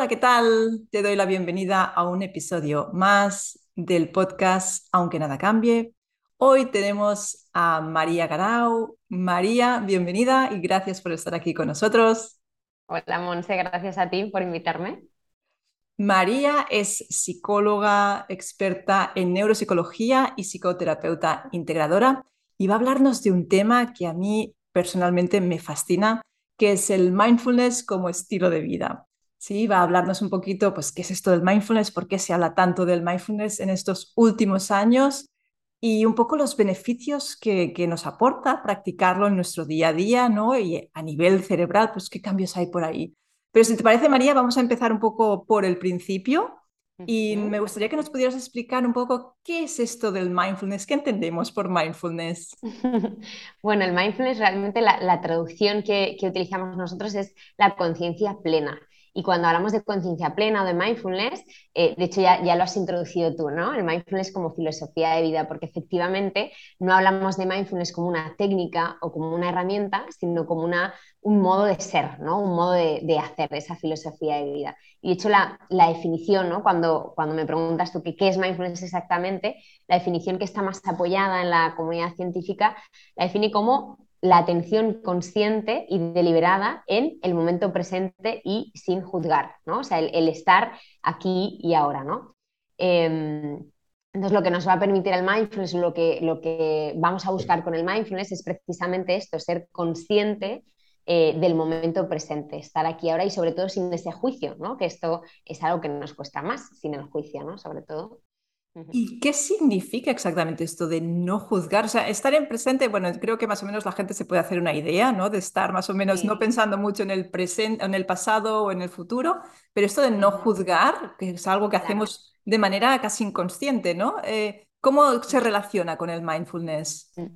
Hola, ¿qué tal? Te doy la bienvenida a un episodio más del podcast Aunque nada cambie. Hoy tenemos a María Garau. María, bienvenida y gracias por estar aquí con nosotros. Hola, Monse, gracias a ti por invitarme. María es psicóloga experta en neuropsicología y psicoterapeuta integradora y va a hablarnos de un tema que a mí personalmente me fascina, que es el mindfulness como estilo de vida. Sí, va a hablarnos un poquito, pues, qué es esto del mindfulness, por qué se habla tanto del mindfulness en estos últimos años y un poco los beneficios que, que nos aporta practicarlo en nuestro día a día, ¿no? Y a nivel cerebral, pues, qué cambios hay por ahí. Pero si te parece, María, vamos a empezar un poco por el principio y me gustaría que nos pudieras explicar un poco qué es esto del mindfulness, qué entendemos por mindfulness. Bueno, el mindfulness realmente la, la traducción que, que, utilizamos nosotros es la conciencia plena. Y cuando hablamos de conciencia plena o de mindfulness, eh, de hecho ya, ya, lo has introducido tú, ¿no? El mindfulness como filosofía de vida, porque efectivamente no hablamos de mindfulness como una técnica o como una herramienta, sino como una, un modo de ser, ¿no? Un modo de, de hacer esa filosofía de vida. Y de hecho la, la definición, ¿no? Cuando, cuando me preguntas tú qué, qué es mindfulness exactamente, la definición que está más apoyada en la comunidad científica la define como la atención consciente y deliberada en el momento presente y sin juzgar, ¿no? O sea, el, estar aquí y ahora, ¿no? Em, entonces, lo que nos va a permitir el mindfulness, lo que, lo que vamos a buscar con el mindfulness es precisamente esto, ser consciente eh, del momento presente, estar aquí ahora y sobre todo sin ese juicio, ¿no? Que esto es algo que nos cuesta más, sin el juicio, ¿no? Sobre todo. ¿Y qué significa exactamente esto de no juzgar? O sea, estar en presente, bueno, creo que más o menos la gente se puede hacer una idea, ¿no? De estar más o menos no pensando mucho en el presente, en el pasado o en el futuro, pero esto de no juzgar, que es algo que hacemos de manera casi inconsciente, ¿no? Eh, ¿Cómo se relaciona con el mindfulness? Mm.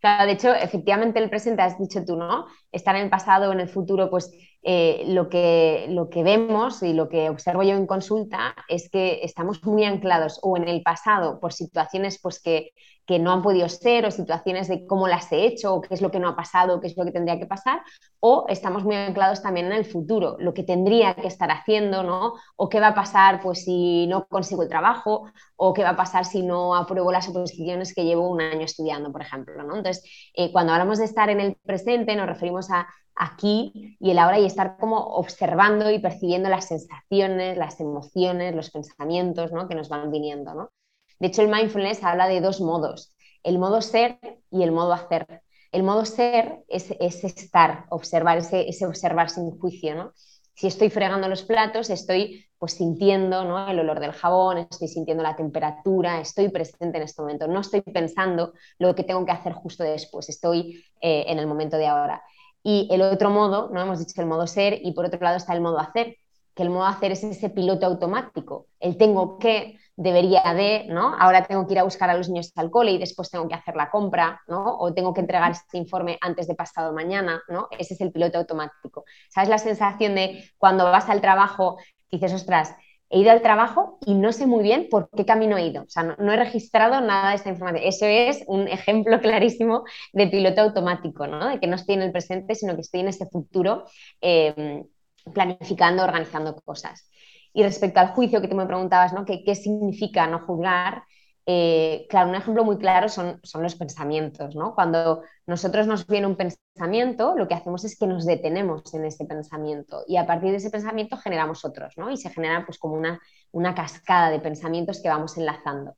Claro, de hecho, efectivamente el presente has dicho tú, ¿no? Estar en el pasado o en el futuro, pues eh, lo, que, lo que vemos y lo que observo yo en consulta es que estamos muy anclados o en el pasado por situaciones pues, que, que no han podido ser o situaciones de cómo las he hecho o qué es lo que no ha pasado, qué es lo que tendría que pasar, o estamos muy anclados también en el futuro, lo que tendría que estar haciendo, ¿no? O qué va a pasar pues si no consigo el trabajo, o qué va a pasar si no apruebo las oposiciones que llevo un año estudiando, por ejemplo, ¿no? Entonces, eh, cuando hablamos de estar en el presente, nos referimos a aquí y el ahora y estar como observando y percibiendo las sensaciones, las emociones, los pensamientos ¿no? que nos van viniendo. ¿no? De hecho, el mindfulness habla de dos modos, el modo ser y el modo hacer. El modo ser es, estar, observar, ese, ese, observar sin juicio. ¿no? Si estoy fregando los platos, estoy pues sintiendo ¿no? el olor del jabón, estoy sintiendo la temperatura, estoy presente en este momento, no estoy pensando lo que tengo que hacer justo después, estoy eh, en el momento de ahora. Y el otro modo, no hemos dicho el modo ser, y por otro lado está el modo hacer, que el modo hacer es ese piloto automático, el tengo que, debería de, ¿no? Ahora tengo que ir a buscar a los niños al cole y después tengo que hacer la compra, ¿no? O tengo que entregar este informe antes de pasado mañana, ¿no? Ese es el piloto automático. ¿Sabes la sensación de cuando vas al trabajo dices, ostras, he ido al trabajo y no sé muy bien por qué camino he ido. O sea, no, he registrado nada de esta información. Eso es un ejemplo clarísimo de piloto automático, ¿no? De que no estoy en el presente, sino que estoy en ese futuro eh, planificando, organizando cosas. Y respecto al juicio que tú me preguntabas, ¿no? ¿Qué, qué significa no juzgar? Eh, claro, un ejemplo muy claro son, son los pensamientos, ¿no? Cuando nosotros nos viene un pensamiento, lo que hacemos es que nos detenemos en ese pensamiento y a partir de ese pensamiento generamos otros, ¿no? Y se genera pues como una, una cascada de pensamientos que vamos enlazando.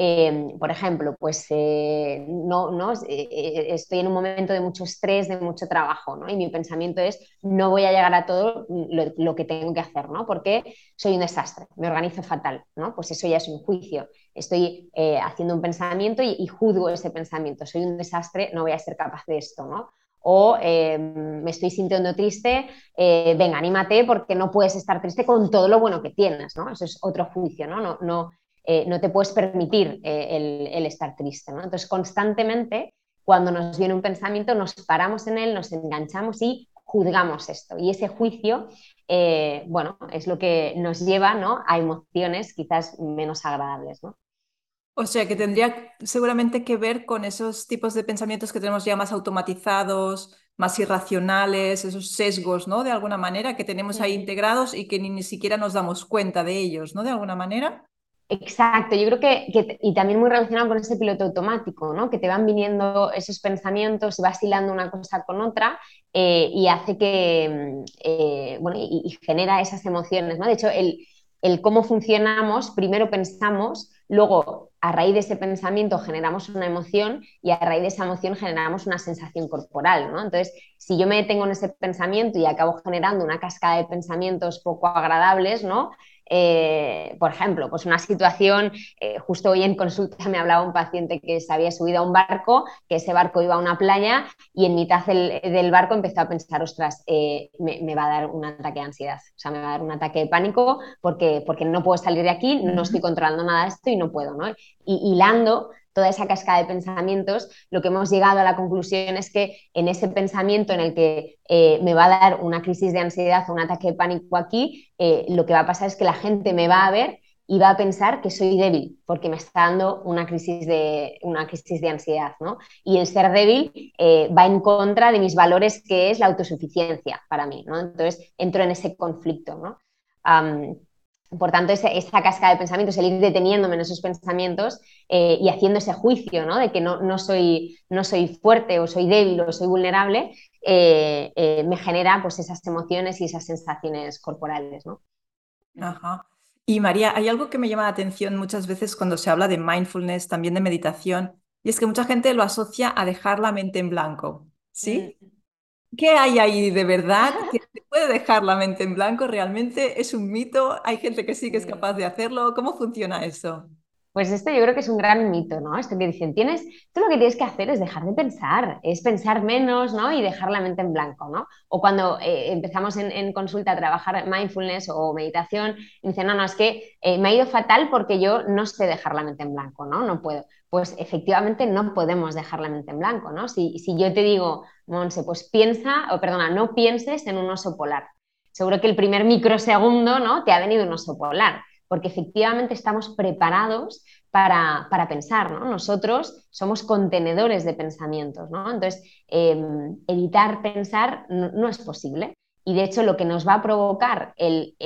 Em, por ejemplo, pues eh, no, no eh, eh, estoy en un momento de mucho estrés, de mucho trabajo, ¿no? Y mi pensamiento es, no voy a llegar a todo lo, que tengo que hacer, ¿no? Porque soy un desastre, me organizo fatal, ¿no? Pues eso ya es un juicio. Estoy haciendo un pensamiento y, juzgo ese pensamiento. Soy un desastre, no voy a ser capaz de esto, ¿no? O em, me estoy sintiendo triste, venga, anímate porque no puedes estar triste con todo lo bueno que tienes, ¿no? Eso es otro juicio. No, no eh, no te puedes permitir eh, el, estar triste. Entonces, constantemente, cuando nos viene un pensamiento, nos paramos en él, nos enganchamos y juzgamos esto. Y ese juicio, eh, bueno, es lo que nos lleva a emociones quizás menos agradables. O sea, que tendría seguramente que ver con esos tipos de pensamientos que tenemos ya más automatizados, más irracionales, esos sesgos, ¿no? De alguna manera que tenemos ahí integrados y que ni, ni siquiera nos damos cuenta de ellos, ¿no? De alguna manera. Exacto, yo creo que, y también muy relacionado con ese piloto automático, ¿no? Que te van viniendo esos pensamientos y vas hilando una cosa con otra eh, y hace que, eh, bueno, y, genera esas emociones, ¿no? De hecho, el, el cómo funcionamos, primero pensamos, luego a raíz de ese pensamiento generamos una emoción y a raíz de esa emoción generamos una sensación corporal, ¿no? Entonces, si yo me detengo en ese pensamiento y acabo generando una cascada de pensamientos poco agradables, ¿no? Eh, por ejemplo, pues una situación, eh, justo hoy en consulta me hablaba un paciente que se había subido a un barco, que ese barco iba a una playa y en mitad del, barco empezó a pensar, ostras, eh, me, va a dar un ataque de ansiedad, o sea, me va a dar un ataque de pánico porque, porque no puedo salir de aquí, no estoy controlando nada de esto y no puedo, ¿no? Y hilando toda esa cascada de pensamientos, lo que hemos llegado a la conclusión es que en ese pensamiento en el que eh, me va a dar una crisis de ansiedad o un ataque de pánico aquí, eh, lo que va a pasar es que la gente me va a ver y va a pensar que soy débil porque me está dando una crisis de, una crisis de ansiedad. ¿no? Y el ser débil eh, va en contra de mis valores que es la autosuficiencia para mí. ¿no? Entonces entro en ese conflicto. ¿no? Por tanto, esa, esa cascada de pensamientos, el ir deteniéndome en esos pensamientos eh, y haciendo ese juicio ¿no? de que no, no, soy, no soy fuerte o soy débil o soy vulnerable, eh, eh, me genera pues, esas emociones y esas sensaciones corporales. ¿no? Ajá. Y María, hay algo que me llama la atención muchas veces cuando se habla de mindfulness, también de meditación, y es que mucha gente lo asocia a dejar la mente en blanco. ¿Sí? Mm. ¿Qué hay ahí de verdad? ¿Que se puede dejar la mente en blanco? ¿Realmente es un mito? ¿Hay gente que sí que es capaz de hacerlo? ¿Cómo funciona eso? Pues esto yo creo que es un gran mito, ¿no? Esto que dicen, tienes, tú lo que tienes que hacer es dejar de pensar, es pensar menos, ¿no? Y dejar la mente en blanco, ¿no? O cuando eh, empezamos en, consulta a trabajar mindfulness o meditación, dicen, no, no, es que eh, me ha ido fatal porque yo no sé dejar la mente en blanco, ¿no? No puedo. Pues efectivamente no podemos dejar la mente en blanco, ¿no? Si, si yo te digo, Monse, pues piensa, o perdona, no pienses en un oso polar. Seguro que el primer microsegundo, ¿no? Te ha venido un oso polar porque efectivamente estamos preparados para, pensar, ¿no? Nosotros somos contenedores de pensamientos, ¿no? Entonces, em, evitar pensar no, es posible. Y de hecho, lo que nos va a provocar el,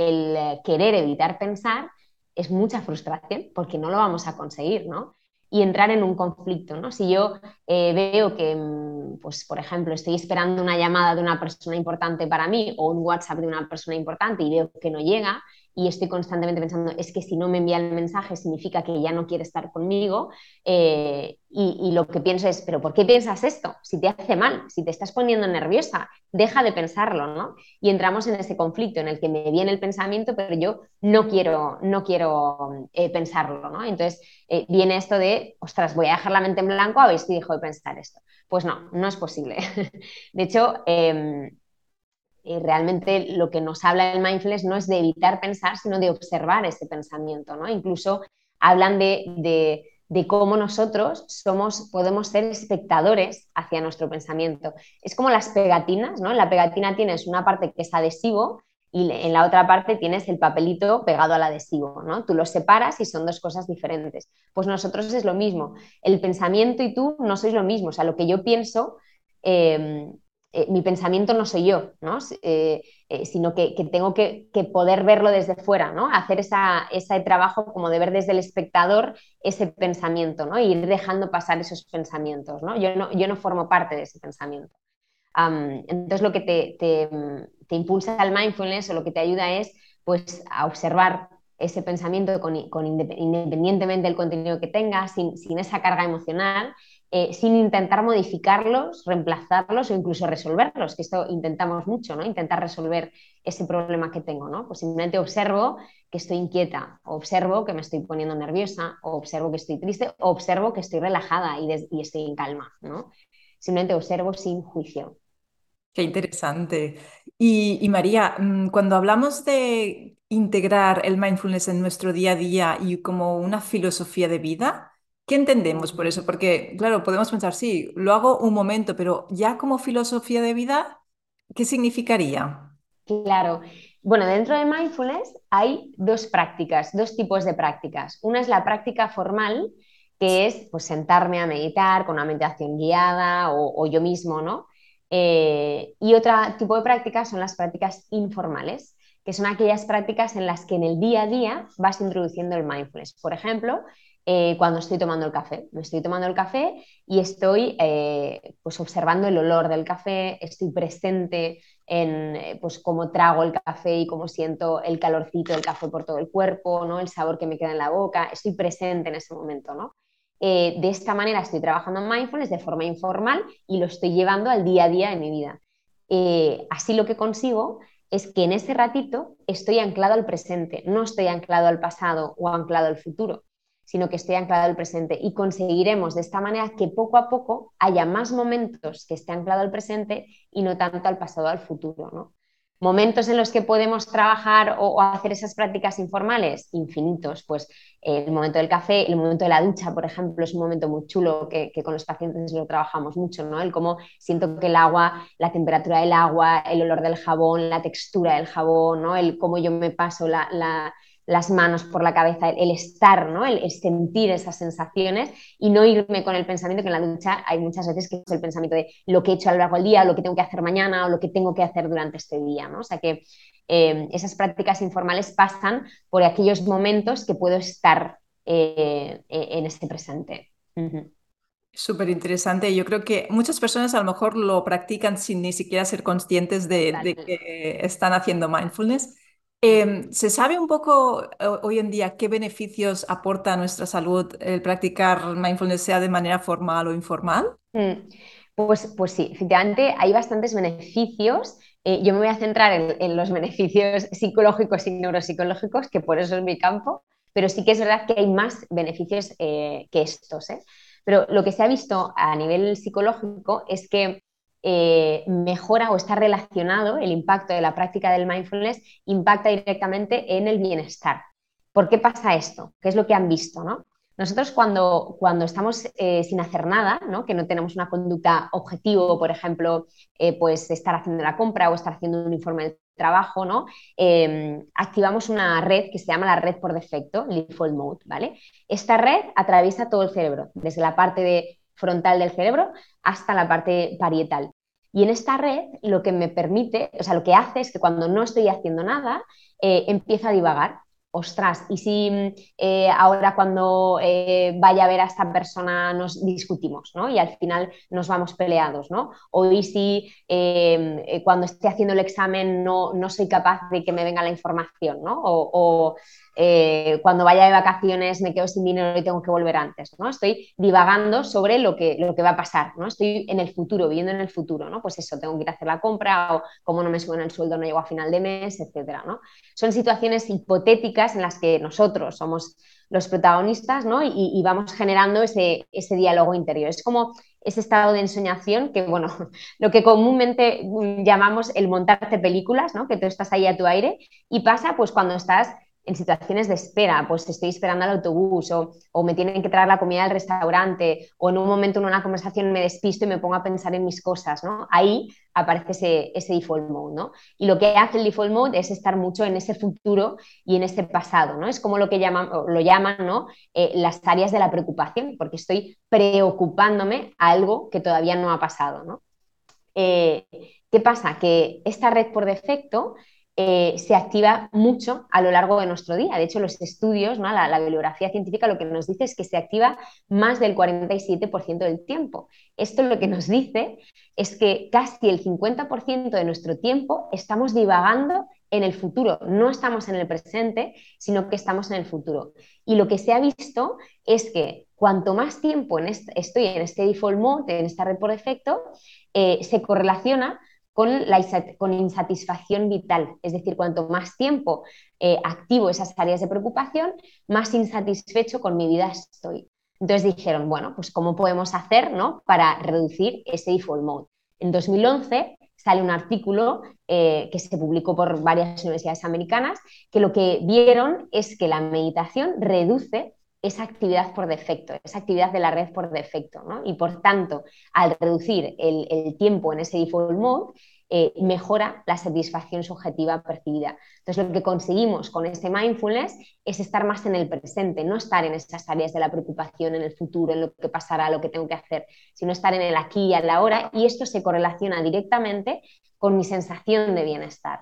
querer evitar pensar es mucha frustración, porque no lo vamos a conseguir, ¿no? y entrar en un conflicto. ¿no? Si yo eh, veo que, mm, pues, por ejemplo, estoy esperando una llamada de una persona importante para mí o un WhatsApp de una persona importante y veo que no llega, y estoy constantemente pensando, es que si no me envía el mensaje significa que ya no quiere estar conmigo. Eh, y, lo que pienso es, pero ¿por qué piensas esto? Si te hace mal, si te estás poniendo nerviosa, deja de pensarlo, ¿no? Y entramos en ese conflicto en el que me viene el pensamiento, pero yo no quiero, no quiero eh, pensarlo, ¿no? Entonces eh, viene esto de, ostras, voy a dejar la mente en blanco a ver si dejo de pensar esto. Pues no, no es posible. de hecho, em, y realmente lo que nos habla el mindfulness no es de evitar pensar, sino de observar ese pensamiento, ¿no? Incluso hablan de, cómo nosotros somos, podemos ser espectadores hacia nuestro pensamiento. Es como las pegatinas, ¿no? La pegatina tienes una parte que es adhesivo y en la otra parte tienes el papelito pegado al adhesivo, ¿no? Tú los separas y son dos cosas diferentes. Pues nosotros es lo mismo. El pensamiento y tú no sois lo mismo. O sea, lo que yo pienso eh, eh, mi pensamiento no soy yo, ¿no? Eh, eh, sino que, tengo que, poder verlo desde fuera, ¿no? hacer ese trabajo como de ver desde el espectador ese pensamiento ¿no? y ir dejando pasar esos pensamientos. ¿no? Yo, no, yo no formo parte de ese pensamiento. entonces lo que te, impulsa al mindfulness o lo que te ayuda es pues, a observar ese pensamiento con, independientemente del contenido que tenga, sin, sin esa carga emocional eh, sin intentar modificarlos, reemplazarlos o incluso resolverlos, que esto intentamos mucho, ¿no? Intentar resolver ese problema que tengo, ¿no? Pues simplemente observo que estoy inquieta, observo que me estoy poniendo nerviosa, observo que estoy triste, observo que estoy relajada y, estoy en calma, ¿no? Simplemente observo sin juicio. Qué interesante. y, María, mm, cuando hablamos de integrar el mindfulness en nuestro día a día y como una filosofía de vida, ¿Qué entendemos por eso? Porque, claro, podemos pensar, sí, lo hago un momento, pero ya como filosofía de vida, ¿qué significaría? Claro. Bueno, dentro de mindfulness hay dos prácticas, dos tipos de prácticas. Una es la práctica formal, que es pues, sentarme a meditar con una meditación guiada o, yo mismo, ¿no? Eh, y otro tipo de prácticas son las prácticas informales, que son aquellas prácticas en las que en el día a día vas introduciendo el mindfulness. Por ejemplo, eh, cuando estoy tomando el café. Me estoy tomando el café y estoy eh, pues observando el olor del café, estoy presente en eh, pues cómo trago el café y cómo siento el calorcito del café por todo el cuerpo, ¿no? el sabor que me queda en la boca, estoy presente en ese momento. ¿no? de esta manera estoy trabajando en mindfulness de forma informal y lo estoy llevando al día a día de mi vida. así lo que consigo es que en ese ratito estoy anclado al presente, no estoy anclado al pasado o anclado al futuro sino que esté anclado al presente. Y conseguiremos de esta manera que poco a poco haya más momentos que esté anclado al presente y no tanto al pasado al futuro. ¿no? Momentos en los que podemos trabajar o, hacer esas prácticas informales, infinitos. Pues el momento del café, el momento de la ducha, por ejemplo, es un momento muy chulo que, con los pacientes lo trabajamos mucho, ¿no? El cómo siento que el agua, la temperatura del agua, el olor del jabón, la textura del jabón, ¿no? El cómo yo me paso la las manos por la cabeza, el, estar, ¿no? El, sentir esas sensaciones y no irme con el pensamiento que en la ducha hay muchas veces que es el pensamiento de lo que he hecho a lo largo del día, o lo que tengo que hacer mañana o lo que tengo que hacer durante este día. ¿no? O sea que eh, esas prácticas informales pasan por aquellos momentos que puedo estar eh, e, en este presente. Súper interesante. Yo creo que muchas personas a lo mejor lo practican sin ni siquiera ser conscientes de, de que están haciendo mindfulness. Em, ¿Se sabe un poco hoy en día qué beneficios aporta a nuestra salud el practicar mindfulness, sea de manera formal o informal? Mm, pues, pues sí, efectivamente hay bastantes beneficios. Eh, yo me voy a centrar en, los beneficios psicológicos y neuropsicológicos, que por eso es mi campo, pero sí que es verdad que hay más beneficios eh, que estos. ¿eh? Pero lo que se ha visto a nivel psicológico es que eh, mejora o está relacionado el impacto de la práctica del mindfulness, impacta directamente en el bienestar. ¿Por qué pasa esto? ¿Qué es lo que han visto? ¿no? Nosotros cuando, cuando estamos eh, sin hacer nada, ¿no? que no tenemos una conducta objetivo, por ejemplo, eh, pues estar haciendo la compra o estar haciendo un informe de trabajo, ¿no? Em, activamos una red que se llama la red por defecto, default mode, ¿vale? Esta red atraviesa todo el cerebro, desde la parte de frontal del cerebro hasta la parte parietal. Y en esta red lo que me permite, o sea, lo que hace es que cuando no estoy haciendo nada, eh, empiezo a divagar. Ostras, y si eh, ahora cuando eh, vaya a ver a esta persona nos discutimos, ¿no? Y al final nos vamos peleados, ¿no? O y si cuando esté haciendo el examen no, no, soy capaz de que me venga la información, ¿no? o eh, cuando vaya de vacaciones me quedo sin dinero y tengo que volver antes, ¿no? Estoy divagando sobre lo que, lo que va a pasar, ¿no? Estoy en el futuro, viviendo en el futuro, ¿no? Pues eso, tengo que ir a hacer la compra o como no me suben el sueldo no llego a final de mes, etcétera, ¿no? Son situaciones hipotéticas en las que nosotros somos los protagonistas, ¿no? Y, vamos generando ese, ese diálogo interior. Es como ese estado de ensoñación que, bueno, lo que comúnmente llamamos el montarte películas, ¿no? Que tú estás ahí a tu aire y pasa pues cuando estás en situaciones de espera, pues estoy esperando al autobús o, me tienen que traer la comida al restaurante o en un momento en una conversación me despisto y me pongo a pensar en mis cosas, ¿no? Ahí aparece ese, ese default mode, ¿no? Y lo que hace el default mode es estar mucho en ese futuro y en ese pasado, ¿no? Es como lo que llaman, lo ¿no? Eh, las áreas de la preocupación, porque estoy preocupándome a algo que todavía no ha pasado, ¿no? Eh, ¿Qué pasa? Que esta red por defecto eh, se activa mucho a lo largo de nuestro día. De hecho, los estudios, la, bibliografía científica lo que nos dice es que se activa más del 47% del tiempo. Esto lo que nos dice es que casi el 50% de nuestro tiempo estamos divagando en el futuro. No estamos en el presente, sino que estamos en el futuro. Y lo que se ha visto es que cuanto más tiempo estoy en este default mode, en esta red por defecto, eh, se correlaciona con, insatisfacción vital. Es decir, cuanto más tiempo eh, activo esas áreas de preocupación, más insatisfecho con mi vida estoy. Entonces dijeron, bueno, pues ¿cómo podemos hacer ¿no? para reducir ese default mode? En 2011 sale un artículo eh, que se publicó por varias universidades americanas que lo que vieron es que la meditación reduce esa actividad por defecto, esa actividad de la red por defecto. ¿no? Y por tanto, al reducir el, tiempo en ese default mode, eh, mejora la satisfacción subjetiva percibida. Entonces, lo que conseguimos con este mindfulness es estar más en el presente, no estar en esas áreas de la preocupación, en el futuro, en lo que pasará, lo que tengo que hacer, sino estar en el aquí y en la ahora, y esto se correlaciona directamente con mi sensación de bienestar.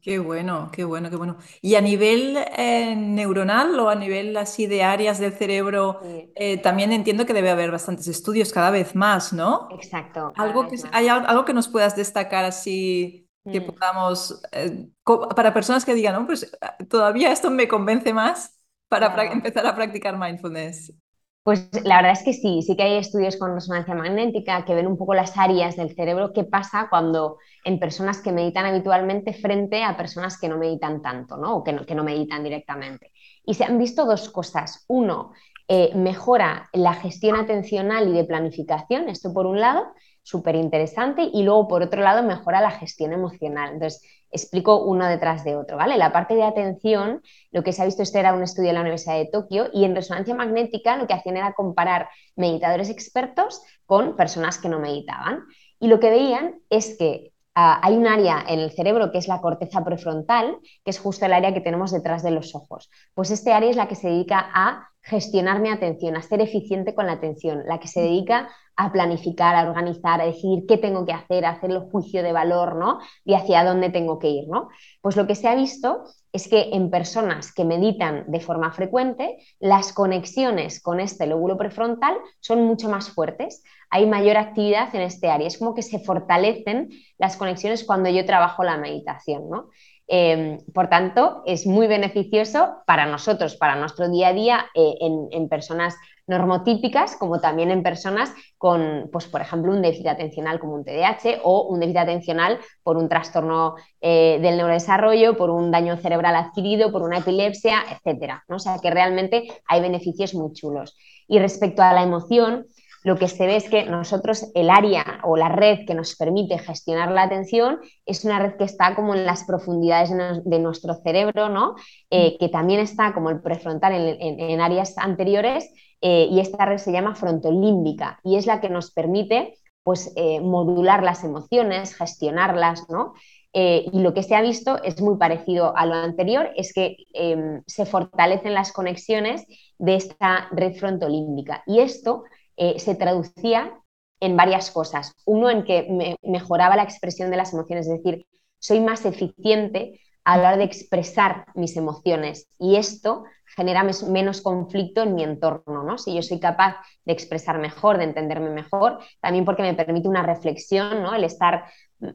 Qué bueno, qué bueno, qué bueno. ¿Y a nivel eh, neuronal o a nivel así de áreas del cerebro, eh, también entiendo que debe haber bastantes estudios cada vez más, ¿no? Exacto. ¿Algo que, ¿Hay algo que nos puedas destacar así que mm. podamos, eh, para personas que digan, no, pues todavía esto me convence más para empezar a practicar mindfulness? Pues la verdad es que sí, sí que hay estudios con resonancia magnética que ven un poco las áreas del cerebro, qué pasa cuando en personas que meditan habitualmente frente a personas que no meditan tanto, ¿no? O que no, que no meditan directamente. Y se han visto dos cosas. Uno, eh, mejora la gestión atencional y de planificación, esto por un lado, súper interesante, y luego por otro lado mejora la gestión emocional. Entonces, explico uno detrás de otro, ¿vale? La parte de atención, lo que se ha visto, este era un estudio de la Universidad de Tokio, y en resonancia magnética lo que hacían era comparar meditadores expertos con personas que no meditaban. Y lo que veían es que ah, hay un área en el cerebro que es la corteza prefrontal, que es justo el área que tenemos detrás de los ojos. Pues este área es la que se dedica a gestionar mi atención, a ser eficiente con la atención, la que se dedica a planificar, a organizar, a decidir qué tengo que hacer, a hacer el juicio de valor, ¿no? Y hacia dónde tengo que ir, ¿no? Pues lo que se ha visto es que en personas que meditan de forma frecuente, las conexiones con este lóbulo prefrontal son mucho más fuertes. Hay mayor actividad en este área. Es como que se fortalecen las conexiones cuando yo trabajo la meditación, ¿no? Em, por tanto, es muy beneficioso para nosotros, para nuestro día a día eh, en, personas normotípicas, como también en personas con, pues, por ejemplo, un déficit atencional como un TDAH o un déficit atencional por un trastorno eh, del neurodesarrollo, por un daño cerebral adquirido, por una epilepsia, etcétera. ¿no? O sea que realmente hay beneficios muy chulos. Y respecto a la emoción, lo que se ve es que nosotros, el área o la red que nos permite gestionar la atención es una red que está como en las profundidades de nuestro cerebro, ¿no? Eh, mm. que también está como el prefrontal en, áreas anteriores eh, y esta red se llama frontolímbica y es la que nos permite pues, eh, modular las emociones, gestionarlas, ¿no? y lo que se ha visto es muy parecido a lo anterior, es que em, se fortalecen las conexiones de esta red frontolímbica. Y esto eh, se traducía en varias cosas. Uno, en que mejoraba la expresión de las emociones, es decir, soy más eficiente a la hora de expresar mis emociones y esto genera menos conflicto en mi entorno, ¿no? Si yo soy capaz de expresar mejor, de entenderme mejor, también porque me permite una reflexión, ¿no? El estar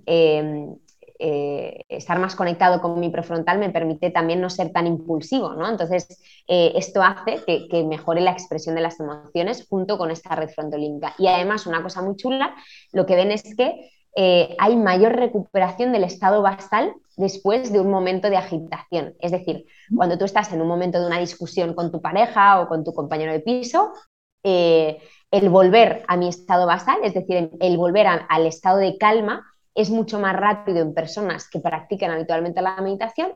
eh, eh, estar más conectado con mi prefrontal me permite también no ser tan impulsivo, ¿no? Entonces, eh, esto hace que, mejore la expresión de las emociones junto con esta red frontolímbica. Y además, una cosa muy chula, lo que ven es que eh, hay mayor recuperación del estado basal después de un momento de agitación. Es decir, cuando tú estás en un momento de una discusión con tu pareja o con tu compañero de piso, el volver a mi estado basal, es decir, el volver al estado de calma, es mucho más rápido en personas que practican habitualmente la meditación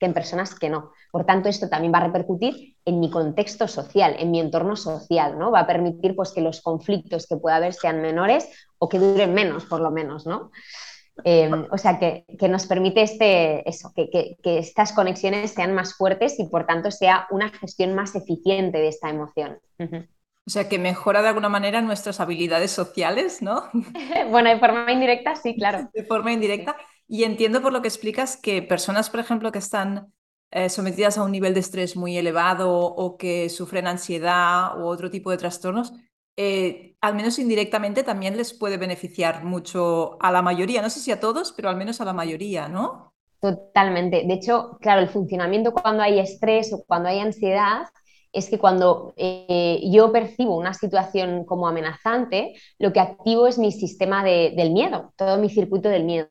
que en personas que no. Por tanto, esto también va a repercutir en mi contexto social, en mi entorno social, ¿no? Va a permitir pues, que los conflictos que pueda haber sean menores o que duren menos, por lo menos, ¿no? Em, o sea, que, nos permite este, eso, que, estas conexiones sean más fuertes y por tanto sea una gestión más eficiente de esta emoción. O sea, que mejora de alguna manera nuestras habilidades sociales, ¿no? bueno, de forma indirecta, sí, claro. De forma indirecta. Y entiendo por lo que explicas que personas, por ejemplo, que están eh, sometidas a un nivel de estrés muy elevado o que sufren ansiedad u otro tipo de trastornos, eh, al menos indirectamente también les puede beneficiar mucho a la mayoría, no sé si a todos, pero al menos a la mayoría, ¿no? Totalmente. De hecho, claro, el funcionamiento cuando hay estrés o cuando hay ansiedad es que cuando eh, yo percibo una situación como amenazante, lo que activo es mi sistema del miedo, todo mi circuito del miedo.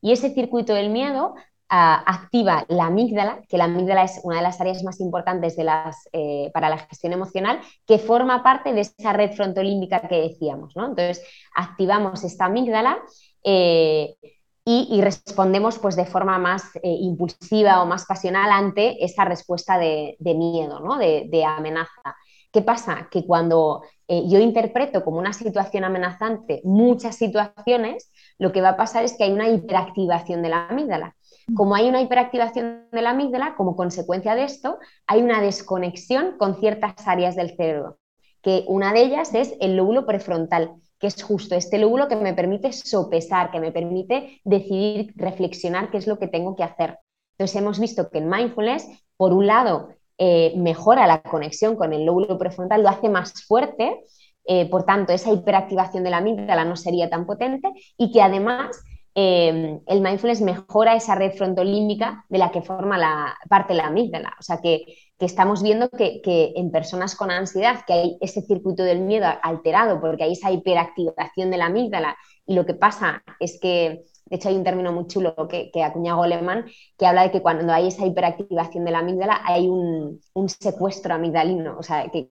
Y ese circuito del miedo ah, activa la amígdala, que la amígdala es una de las áreas más importantes de eh, para la gestión emocional, que forma parte de esa red frontolímbica que decíamos. Entonces, activamos esta amígdala. Eh, y, respondemos pues, de forma más eh, impulsiva o más pasional ante esa respuesta de, miedo, ¿no? de, amenaza. ¿Qué pasa? Que cuando eh, yo interpreto como una situación amenazante muchas situaciones, lo que va a pasar es que hay una hiperactivación de la amígdala. Como hay una hiperactivación de la amígdala, como consecuencia de esto, hay una desconexión con ciertas áreas del cerebro, que una de ellas es el lóbulo prefrontal, que es justo este lóbulo que me permite sopesar, que me permite decidir, reflexionar qué es lo que tengo que hacer. Entonces hemos visto que en mindfulness, por un lado, eh, mejora la conexión con el lóbulo prefrontal, lo hace más fuerte, eh, por tanto, esa hiperactivación de la amígdala no sería tan potente y que además eh, el mindfulness mejora esa red frontolímbica de la que forma la parte la amígdala. O sea que, estamos viendo que, en personas con ansiedad, que hay ese circuito del miedo alterado porque hay esa hiperactivación de la amígdala y lo que pasa es que de hecho, hay un término muy chulo que, que acuña Goleman que habla de que cuando hay esa hiperactivación de la amígdala hay un, secuestro amigdalino, o sea, que,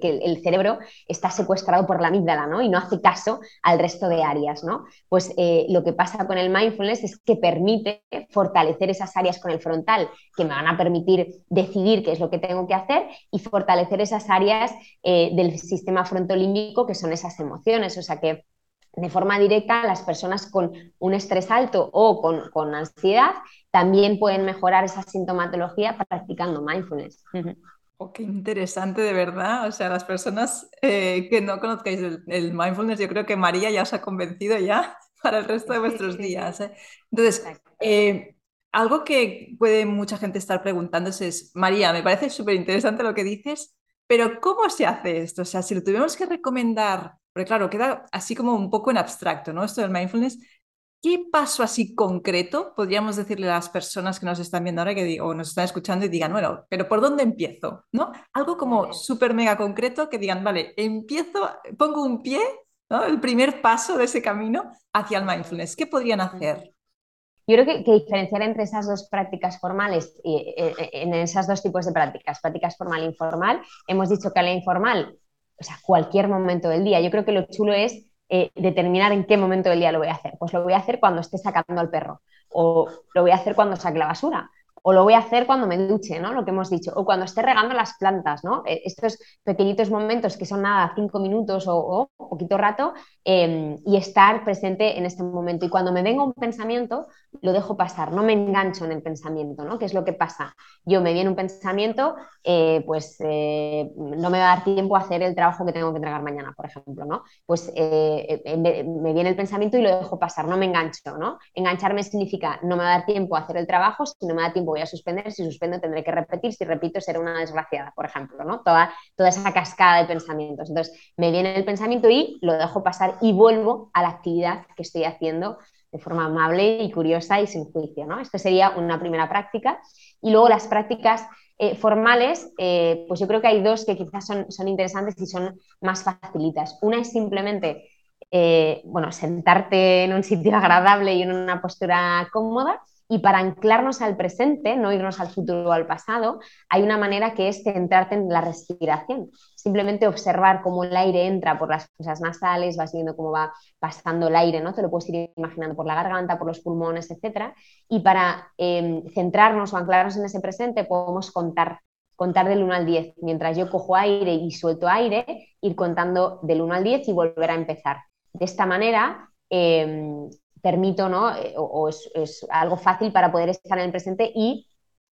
el cerebro está secuestrado por la amígdala, ¿no? Y no hace caso al resto de áreas, ¿no? Pues eh, lo que pasa con el mindfulness es que permite fortalecer esas áreas con el frontal que me van a permitir decidir qué es lo que tengo que hacer y fortalecer esas áreas eh, del sistema frontolímbico que son esas emociones, o sea que de forma directa las personas con un estrés alto o con, ansiedad también pueden mejorar esa sintomatología practicando mindfulness. Oh, qué interesante, de verdad. O sea, las personas eh, que no conozcáis el, mindfulness, yo creo que María ya os ha convencido ya para el resto de vuestros días. ¿eh? Entonces, eh, algo que puede mucha gente estar preguntándose es, María, me parece súper interesante lo que dices, pero ¿cómo se hace esto? O sea, si lo tuviéramos que recomendar porque claro, queda así como un poco en abstracto, ¿no? Esto del mindfulness. ¿Qué paso así concreto podríamos decirle a las personas que nos están viendo ahora que o nos están escuchando y digan, bueno, pero ¿por dónde empiezo? ¿No? Algo como súper mega concreto que digan, vale, empiezo, pongo un pie, ¿no? El primer paso de ese camino hacia el mindfulness. ¿Qué podrían hacer? Yo creo que, diferenciar entre esas dos prácticas formales, y, eh, eh, en esas dos tipos de prácticas, prácticas formal e informal, hemos dicho que la informal o sea, cualquier momento del día. Yo creo que lo chulo es eh, determinar en qué momento del día lo voy a hacer. Pues lo voy a hacer cuando esté sacando al perro, o lo voy a hacer cuando saque la basura, o lo voy a hacer cuando me duche, ¿no? Lo que hemos dicho, o cuando esté regando las plantas, ¿no? Eh, estos pequeñitos momentos que son nada, cinco minutos o, poquito rato, em, y estar presente en este momento. Y cuando me venga un pensamiento, lo dejo pasar, no me engancho en el pensamiento, ¿no? ¿Qué es lo que pasa? Yo me viene un pensamiento, eh, pues eh, no me va a dar tiempo a hacer el trabajo que tengo que entregar mañana, por ejemplo, ¿no? Pues me viene el pensamiento y lo dejo pasar, no me engancho, ¿no? Engancharme significa no me va a dar tiempo a hacer el trabajo, si no me da tiempo voy a suspender, si suspendo tendré que repetir, si repito seré una desgraciada, por ejemplo, ¿no? Toda, toda esa cascada de pensamientos. Entonces, me viene el pensamiento y lo dejo pasar y vuelvo a la actividad que estoy haciendo de forma amable y curiosa y sin juicio, ¿no? Esto sería una primera práctica. Y luego las prácticas eh, formales, eh, pues yo creo que hay dos que quizás son, son interesantes y son más facilitas. Una es simplemente, eh, bueno, sentarte en un sitio agradable y en una postura cómoda y para anclarnos al presente, no irnos al futuro o al pasado, hay una manera que es centrarte en la respiración. Simplemente observar cómo el aire entra por las fosas nasales, vas viendo cómo va pasando el aire, ¿no? Te lo puedes ir imaginando por la garganta, por los pulmones, etc. Y para em, centrarnos o anclarnos en ese presente, podemos contar contar del 1 al 10. Mientras yo cojo aire y suelto aire, ir contando del 1 al 10 y volver a empezar. De esta manera, em, permito, ¿no? Eh, o, es, algo fácil para poder estar en el presente y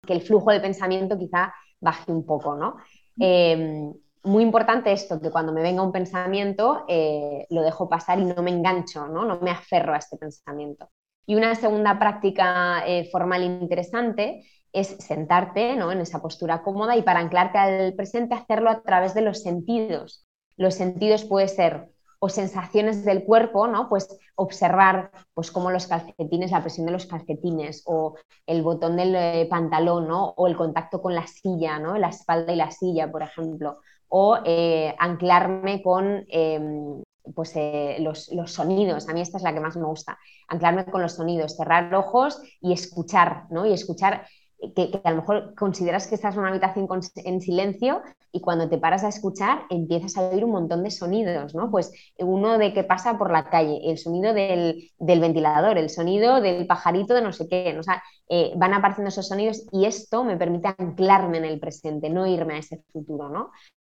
que el flujo del pensamiento quizá baje un poco, ¿no? Em, muy importante esto, que cuando me venga un pensamiento eh, lo dejo pasar y no me engancho, ¿no? no me aferro a este pensamiento. Y una segunda práctica eh, formal interesante es sentarte ¿no? en esa postura cómoda y para anclarte al presente hacerlo a través de los sentidos. Los sentidos puede ser o sensaciones del cuerpo, ¿no? Pues observar pues cómo los calcetines, la presión de los calcetines o el botón del eh, pantalón, ¿no? O el contacto con la silla, ¿no? La espalda y la silla, por ejemplo. O eh, anclarme con em, pues, eh, los, los, sonidos. A mí esta es la que más me gusta. Anclarme con los sonidos, cerrar ojos y escuchar, ¿no? Y escuchar que, a lo mejor consideras que estás en una habitación en silencio y cuando te paras a escuchar empiezas a oír un montón de sonidos, ¿no? Pues uno de que pasa por la calle, el sonido del, ventilador, el sonido del pajarito de no sé qué, o sea, eh, van apareciendo esos sonidos y esto me permite anclarme en el presente, no irme a ese futuro, ¿no?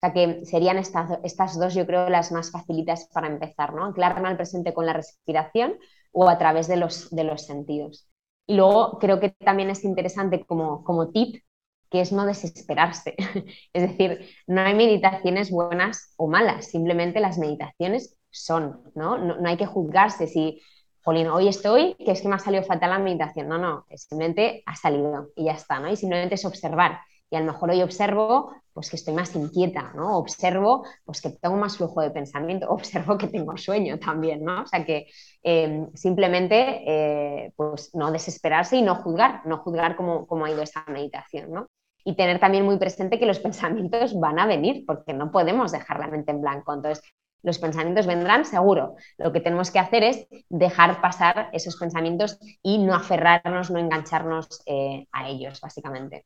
sea que serían estas, estas dos, yo creo, las más facilitas para empezar, ¿no? Anclarme al presente con la respiración o a través de los, de los sentidos. Y luego creo que también es interesante como, como tip que es no desesperarse. es decir, no hay meditaciones buenas o malas, simplemente las meditaciones son, ¿no? No, no hay que juzgarse si, Jolín, hoy estoy, que es que me ha salido fatal la meditación. No, no, simplemente ha salido y ya está, ¿no? Y simplemente es observar y a lo mejor hoy observo pues que estoy más inquieta, ¿no? Observo pues que tengo más flujo de pensamiento, observo que tengo sueño también, ¿no? O sea que em, simplemente eh, pues no desesperarse y no juzgar, no juzgar cómo, cómo ha ido esa meditación, ¿no? Y tener también muy presente que los pensamientos van a venir, porque no podemos dejar la mente en blanco. Entonces, los pensamientos vendrán seguro. Lo que tenemos que hacer es dejar pasar esos pensamientos y no aferrarnos, no engancharnos eh, a ellos, básicamente.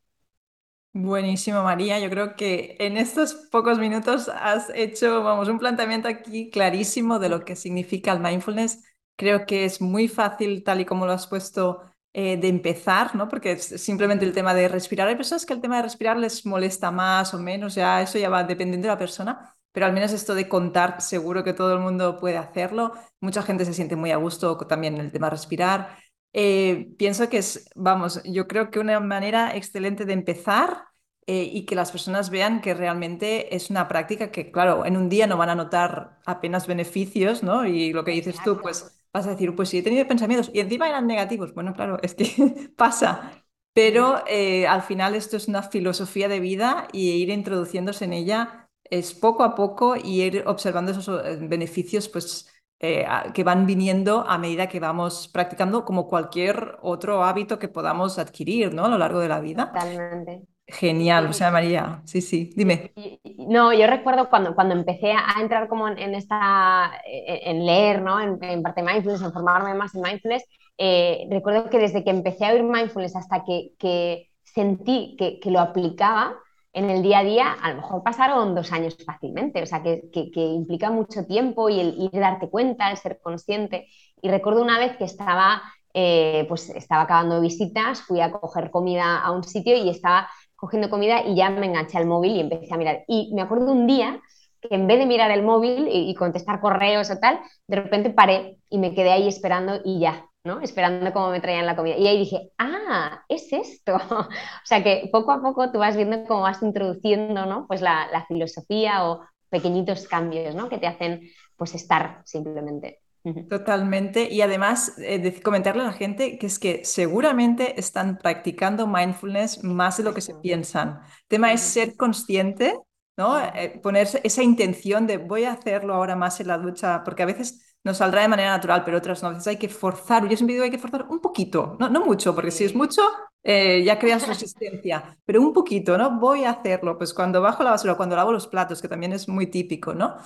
Buenísimo, María. Yo creo que en estos pocos minutos has hecho, vamos, un planteamiento aquí clarísimo de lo que significa el mindfulness. Creo que es muy fácil, tal y como lo has puesto, eh, de empezar, ¿no? Porque es simplemente el tema de respirar. Hay personas que el tema de respirar les molesta más o menos, ya eso ya va dependiendo de la persona, pero al menos esto de contar, seguro que todo el mundo puede hacerlo. Mucha gente se siente muy a gusto también en el tema de respirar. Eh, pienso que es, vamos, yo creo que una manera excelente de empezar eh, y que las personas vean que realmente es una práctica que, claro, en un día no van a notar apenas beneficios, ¿no? Y lo que dices tú, pues vas a decir, pues sí, he tenido pensamientos y encima eran negativos. Bueno, claro, es que pasa. Pero eh, al final esto es una filosofía de vida y ir introduciéndose en ella es poco a poco y ir observando esos beneficios, pues eh, que van viniendo a medida que vamos practicando como cualquier otro hábito que podamos adquirir ¿no? a lo largo de la vida. Totalmente. Genial, o sea, María, sí, sí, dime. No, yo recuerdo cuando, cuando empecé a entrar como en, esta, e, en leer, ¿no? En, en, parte mindfulness, en formarme más en mindfulness, eh, recuerdo que desde que empecé a oír mindfulness hasta que, que sentí que, que, lo aplicaba, en el día a día, a lo mejor pasaron dos años fácilmente, o sea, que, implica mucho tiempo y el ir darte cuenta, el ser consciente. Y recuerdo una vez que estaba, eh, pues estaba acabando visitas, fui a coger comida a un sitio y estaba cogiendo comida y ya me enganché al móvil y empecé a mirar. Y me acuerdo un día que en vez de mirar el móvil y contestar correos o tal, de repente paré y me quedé ahí esperando y ya, Esperando cómo me traían la comida. Y ahí dije, ah, es esto. o sea que poco a poco tú vas viendo cómo vas introduciendo, ¿no? Pues la, filosofía o pequeñitos cambios, ¿no? Que te hacen, pues, estar simplemente. Totalmente. Y además, eh, comentarle a la gente que es que seguramente están practicando mindfulness más de lo que se piensan. El tema es ser consciente, ¿no? Eh, ponerse esa intención de voy a hacerlo ahora más en la ducha, porque a veces nos saldrá de manera natural, pero otras no. A veces hay que forzar. Yo siempre digo hay que forzar un poquito, no, no mucho, porque si es mucho, eh, ya creas resistencia, pero un poquito, ¿no? Voy a hacerlo. Pues cuando bajo la basura, cuando lavo los platos, que también es muy típico, ¿no?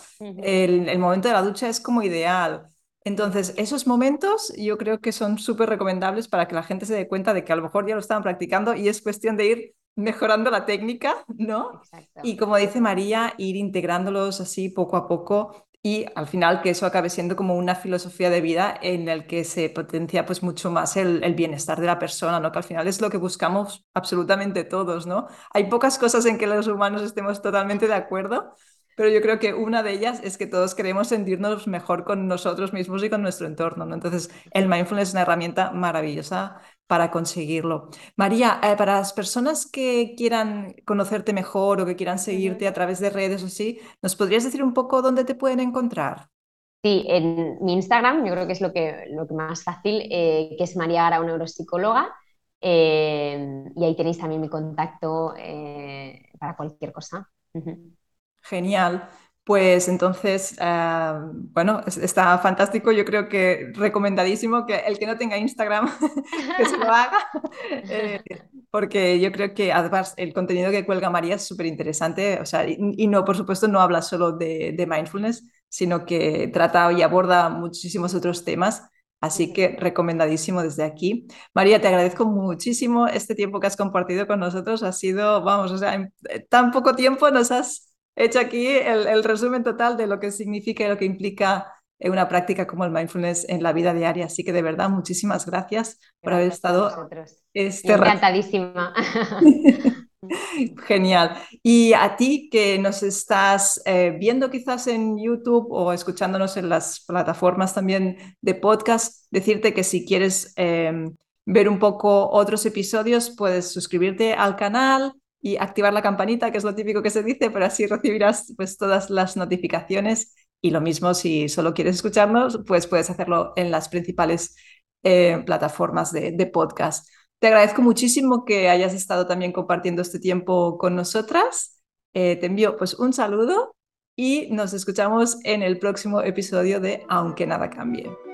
el, el momento de la ducha es como ideal. Entonces, esos momentos yo creo que son súper recomendables para que la gente se dé cuenta de que a lo mejor ya lo estaban practicando y es cuestión de ir mejorando la técnica, ¿no? Y como dice María, ir integrándolos así poco a poco y al final que eso acabe siendo como una filosofía de vida en el que se potencia pues mucho más el, bienestar de la persona, ¿no? Que al final es lo que buscamos absolutamente todos, ¿no? Hay pocas cosas en que los humanos estemos totalmente de acuerdo, pero yo creo que una de ellas es que todos queremos sentirnos mejor con nosotros mismos y con nuestro entorno, ¿no? Entonces, el mindfulness es una herramienta maravillosa para conseguirlo. María, eh, para las personas que quieran conocerte mejor o que quieran seguirte a través de redes o así, ¿nos podrías decir un poco dónde te pueden encontrar? Sí, en mi Instagram, yo creo que es lo que, lo que más fácil, eh, que es María Gara, neuropsicóloga. Eh, y ahí tenéis también mi contacto para cualquier cosa. Genial. Pues entonces, ah, bueno, está fantástico. Yo creo que recomendadísimo que el que no tenga Instagram, que se lo haga, eh, porque yo creo que además el contenido que cuelga María es súper interesante. O sea, y, no, por supuesto, no habla solo de, de, mindfulness, sino que trata y aborda muchísimos otros temas. Así que recomendadísimo desde aquí. María, te agradezco muchísimo este tiempo que has compartido con nosotros. Ha sido, vamos, o sea, en tan poco tiempo nos has hecho aquí el, resumen total de lo que significa y lo que implica una práctica como el mindfulness en la vida diaria. Así que de verdad, muchísimas gracias, por haber estado. Este Encantadísima. Genial. Y a ti que nos estás eh, viendo quizás en YouTube o escuchándonos en las plataformas también de podcast, decirte que si quieres em, ver un poco otros episodios, puedes suscribirte al canal y activar la campanita, que es lo típico que se dice, pero así recibirás pues todas las notificaciones. Y lo mismo, si solo quieres escucharnos, pues puedes hacerlo en las principales eh, plataformas de, podcast. Te agradezco muchísimo que hayas estado también compartiendo este tiempo con nosotras. Eh, te envío pues un saludo y nos escuchamos en el próximo episodio de Aunque nada cambie.